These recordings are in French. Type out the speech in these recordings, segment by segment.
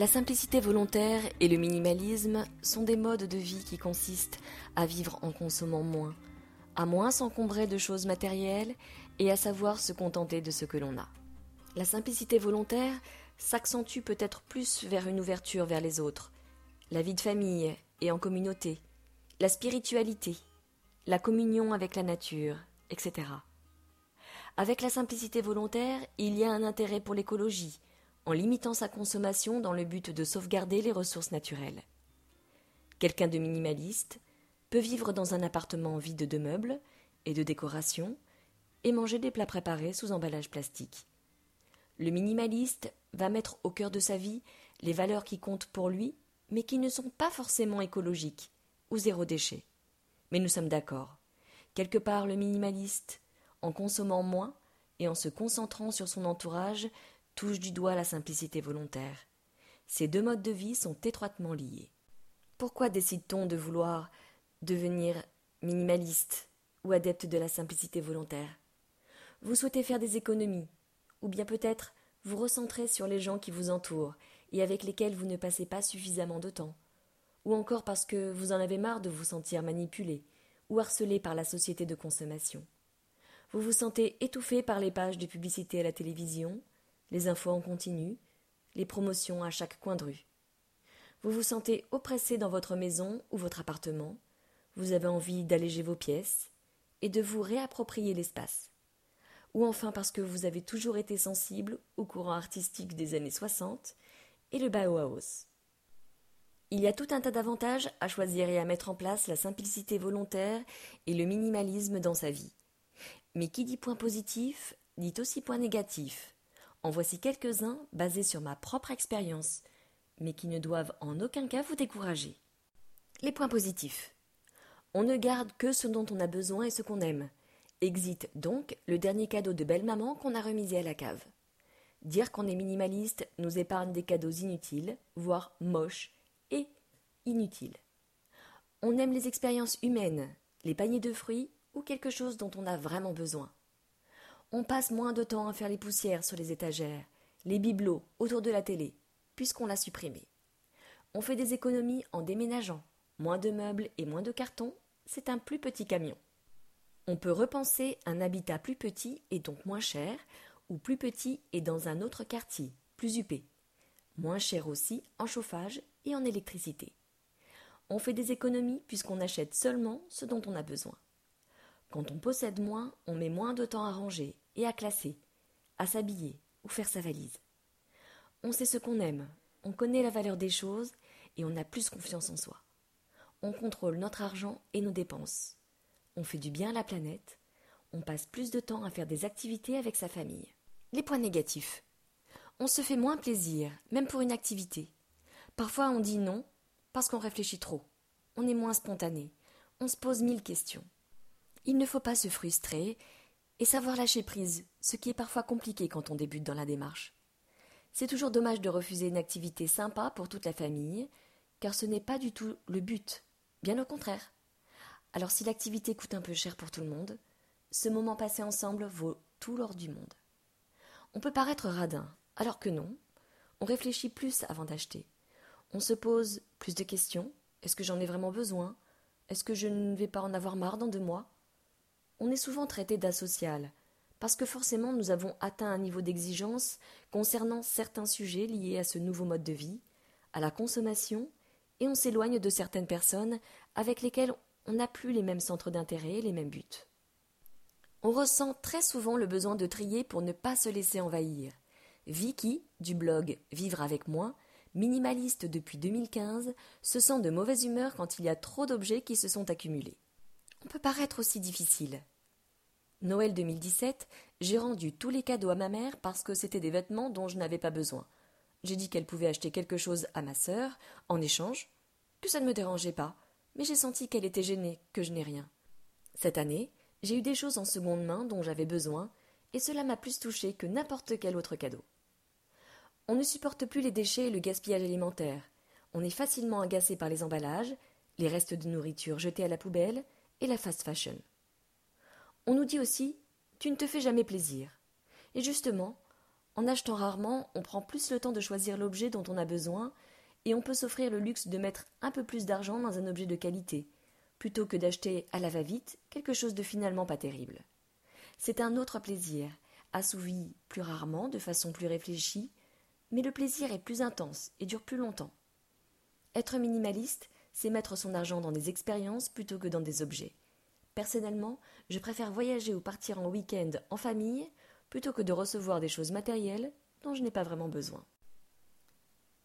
La simplicité volontaire et le minimalisme sont des modes de vie qui consistent à vivre en consommant moins, à moins s'encombrer de choses matérielles et à savoir se contenter de ce que l'on a. La simplicité volontaire s'accentue peut-être plus vers une ouverture vers les autres, la vie de famille et en communauté, la spiritualité, la communion avec la nature, etc. Avec la simplicité volontaire, il y a un intérêt pour l'écologie, en limitant sa consommation dans le but de sauvegarder les ressources naturelles. Quelqu'un de minimaliste peut vivre dans un appartement vide de meubles et de décorations et manger des plats préparés sous emballage plastique. Le minimaliste va mettre au cœur de sa vie les valeurs qui comptent pour lui, mais qui ne sont pas forcément écologiques ou zéro déchet. Mais nous sommes d'accord. Quelque part, le minimaliste, en consommant moins et en se concentrant sur son entourage, touche du doigt la simplicité volontaire. Ces deux modes de vie sont étroitement liés. Pourquoi décide-t-on de vouloir devenir minimaliste ou adepte de la simplicité volontaire? Vous souhaitez faire des économies, ou bien peut-être vous recentrer sur les gens qui vous entourent et avec lesquels vous ne passez pas suffisamment de temps, ou encore parce que vous en avez marre de vous sentir manipulé ou harcelé par la société de consommation. Vous vous sentez étouffé par les pages de publicité à la télévision, les infos en continu, les promotions à chaque coin de rue. Vous vous sentez oppressé dans votre maison ou votre appartement, vous avez envie d'alléger vos pièces et de vous réapproprier l'espace. Ou enfin parce que vous avez toujours été sensible au courant artistique des années 60 et le Bauhaus. Il y a tout un tas d'avantages à choisir et à mettre en place la simplicité volontaire et le minimalisme dans sa vie. Mais qui dit point positif dit aussi point négatif, en voici quelques-uns basés sur ma propre expérience, mais qui ne doivent en aucun cas vous décourager. Les points positifs. On ne garde que ce dont on a besoin et ce qu'on aime. Exit donc le dernier cadeau de belle-maman qu'on a remisé à la cave. Dire qu'on est minimaliste nous épargne des cadeaux inutiles, voire moches et inutiles. On aime les expériences humaines, les paniers de fruits ou quelque chose dont on a vraiment besoin. On passe moins de temps à faire les poussières sur les étagères, les bibelots autour de la télé, puisqu'on l'a supprimé. On fait des économies en déménageant. Moins de meubles et moins de cartons, c'est un plus petit camion. On peut repenser un habitat plus petit et donc moins cher, ou plus petit et dans un autre quartier, plus huppé. Moins cher aussi en chauffage et en électricité. On fait des économies puisqu'on achète seulement ce dont on a besoin. Quand on possède moins, on met moins de temps à ranger et à classer, à s'habiller ou faire sa valise. On sait ce qu'on aime, on connaît la valeur des choses et on a plus confiance en soi. On contrôle notre argent et nos dépenses. On fait du bien à la planète. On passe plus de temps à faire des activités avec sa famille. Les points négatifs. On se fait moins plaisir, même pour une activité. Parfois on dit non parce qu'on réfléchit trop. On est moins spontané. On se pose mille questions. Il ne faut pas se frustrer et savoir lâcher prise, ce qui est parfois compliqué quand on débute dans la démarche. C'est toujours dommage de refuser une activité sympa pour toute la famille, car ce n'est pas du tout le but, bien au contraire. Alors si l'activité coûte un peu cher pour tout le monde, ce moment passé ensemble vaut tout l'or du monde. On peut paraître radin, alors que non, on réfléchit plus avant d'acheter. On se pose plus de questions. Est-ce que j'en ai vraiment besoin? Est-ce que je ne vais pas en avoir marre dans deux mois? On est souvent traité d'asocial, parce que forcément nous avons atteint un niveau d'exigence concernant certains sujets liés à ce nouveau mode de vie, à la consommation, et on s'éloigne de certaines personnes avec lesquelles on n'a plus les mêmes centres d'intérêt et les mêmes buts. On ressent très souvent le besoin de trier pour ne pas se laisser envahir. Vicky, du blog Vivre avec moi, minimaliste depuis 2015, se sent de mauvaise humeur quand il y a trop d'objets qui se sont accumulés. On peut paraître aussi difficile. Noël 2017, j'ai rendu tous les cadeaux à ma mère parce que c'était des vêtements dont je n'avais pas besoin. J'ai dit qu'elle pouvait acheter quelque chose à ma sœur, en échange, que ça ne me dérangeait pas, mais j'ai senti qu'elle était gênée, que je n'ai rien. Cette année, j'ai eu des choses en seconde main dont j'avais besoin, et cela m'a plus touché que n'importe quel autre cadeau. On ne supporte plus les déchets et le gaspillage alimentaire. On est facilement agacé par les emballages, les restes de nourriture jetés à la poubelle et la fast fashion. On nous dit aussi Tu ne te fais jamais plaisir. Et justement, en achetant rarement, on prend plus le temps de choisir l'objet dont on a besoin, et on peut s'offrir le luxe de mettre un peu plus d'argent dans un objet de qualité, plutôt que d'acheter à la va-vite quelque chose de finalement pas terrible. C'est un autre plaisir, assouvi plus rarement, de façon plus réfléchie, mais le plaisir est plus intense et dure plus longtemps. Être minimaliste, c'est mettre son argent dans des expériences plutôt que dans des objets. Personnellement, je préfère voyager ou partir en week-end en famille plutôt que de recevoir des choses matérielles dont je n'ai pas vraiment besoin.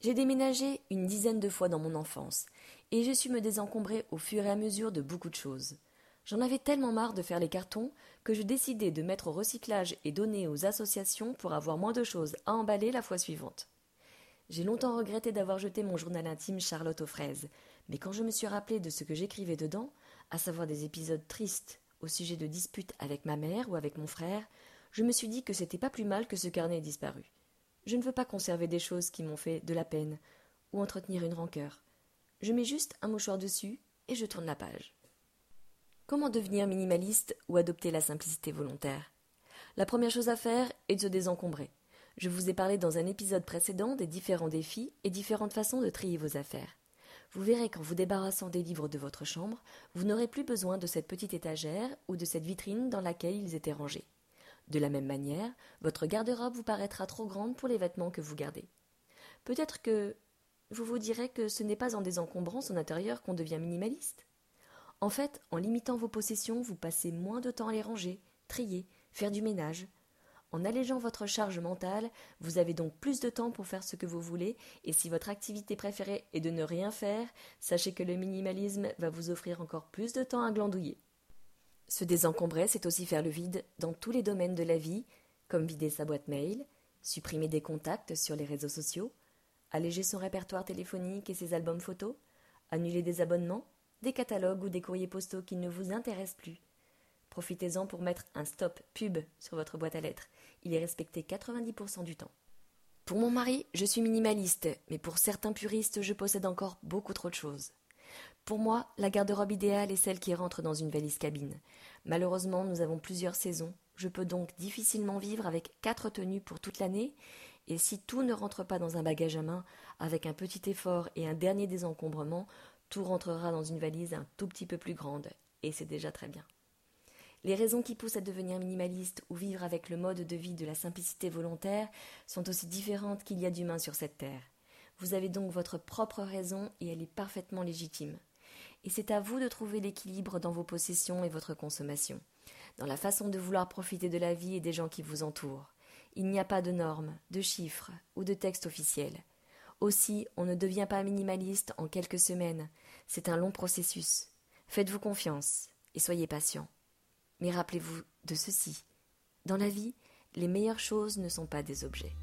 J'ai déménagé une dizaine de fois dans mon enfance, et je suis me désencombrer au fur et à mesure de beaucoup de choses. J'en avais tellement marre de faire les cartons que je décidai de mettre au recyclage et donner aux associations pour avoir moins de choses à emballer la fois suivante. J'ai longtemps regretté d'avoir jeté mon journal intime Charlotte aux fraises, mais quand je me suis rappelé de ce que j'écrivais dedans, à savoir des épisodes tristes au sujet de disputes avec ma mère ou avec mon frère, je me suis dit que c'était pas plus mal que ce carnet ait disparu. Je ne veux pas conserver des choses qui m'ont fait de la peine ou entretenir une rancœur. Je mets juste un mouchoir dessus et je tourne la page. Comment devenir minimaliste ou adopter la simplicité volontaire? La première chose à faire est de se désencombrer. Je vous ai parlé dans un épisode précédent des différents défis et différentes façons de trier vos affaires. Vous verrez qu'en vous débarrassant des livres de votre chambre, vous n'aurez plus besoin de cette petite étagère ou de cette vitrine dans laquelle ils étaient rangés. De la même manière, votre garde-robe vous paraîtra trop grande pour les vêtements que vous gardez. Peut-être que vous vous direz que ce n'est pas en désencombrant son intérieur qu'on devient minimaliste. En fait, en limitant vos possessions, vous passez moins de temps à les ranger, trier, faire du ménage, en allégeant votre charge mentale, vous avez donc plus de temps pour faire ce que vous voulez, et si votre activité préférée est de ne rien faire, sachez que le minimalisme va vous offrir encore plus de temps à glandouiller. Se désencombrer, c'est aussi faire le vide dans tous les domaines de la vie, comme vider sa boîte mail, supprimer des contacts sur les réseaux sociaux, alléger son répertoire téléphonique et ses albums photos, annuler des abonnements, des catalogues ou des courriers postaux qui ne vous intéressent plus. Profitez-en pour mettre un stop pub sur votre boîte à lettres il est respecté 90% du temps. Pour mon mari, je suis minimaliste, mais pour certains puristes, je possède encore beaucoup trop de choses. Pour moi, la garde-robe idéale est celle qui rentre dans une valise cabine. Malheureusement, nous avons plusieurs saisons. Je peux donc difficilement vivre avec quatre tenues pour toute l'année, et si tout ne rentre pas dans un bagage à main, avec un petit effort et un dernier désencombrement, tout rentrera dans une valise un tout petit peu plus grande, et c'est déjà très bien. Les raisons qui poussent à devenir minimaliste ou vivre avec le mode de vie de la simplicité volontaire sont aussi différentes qu'il y a d'humains sur cette terre. Vous avez donc votre propre raison et elle est parfaitement légitime. Et c'est à vous de trouver l'équilibre dans vos possessions et votre consommation, dans la façon de vouloir profiter de la vie et des gens qui vous entourent. Il n'y a pas de normes, de chiffres ou de textes officiels. Aussi, on ne devient pas minimaliste en quelques semaines. C'est un long processus. Faites-vous confiance et soyez patient. Mais rappelez-vous de ceci. Dans la vie, les meilleures choses ne sont pas des objets.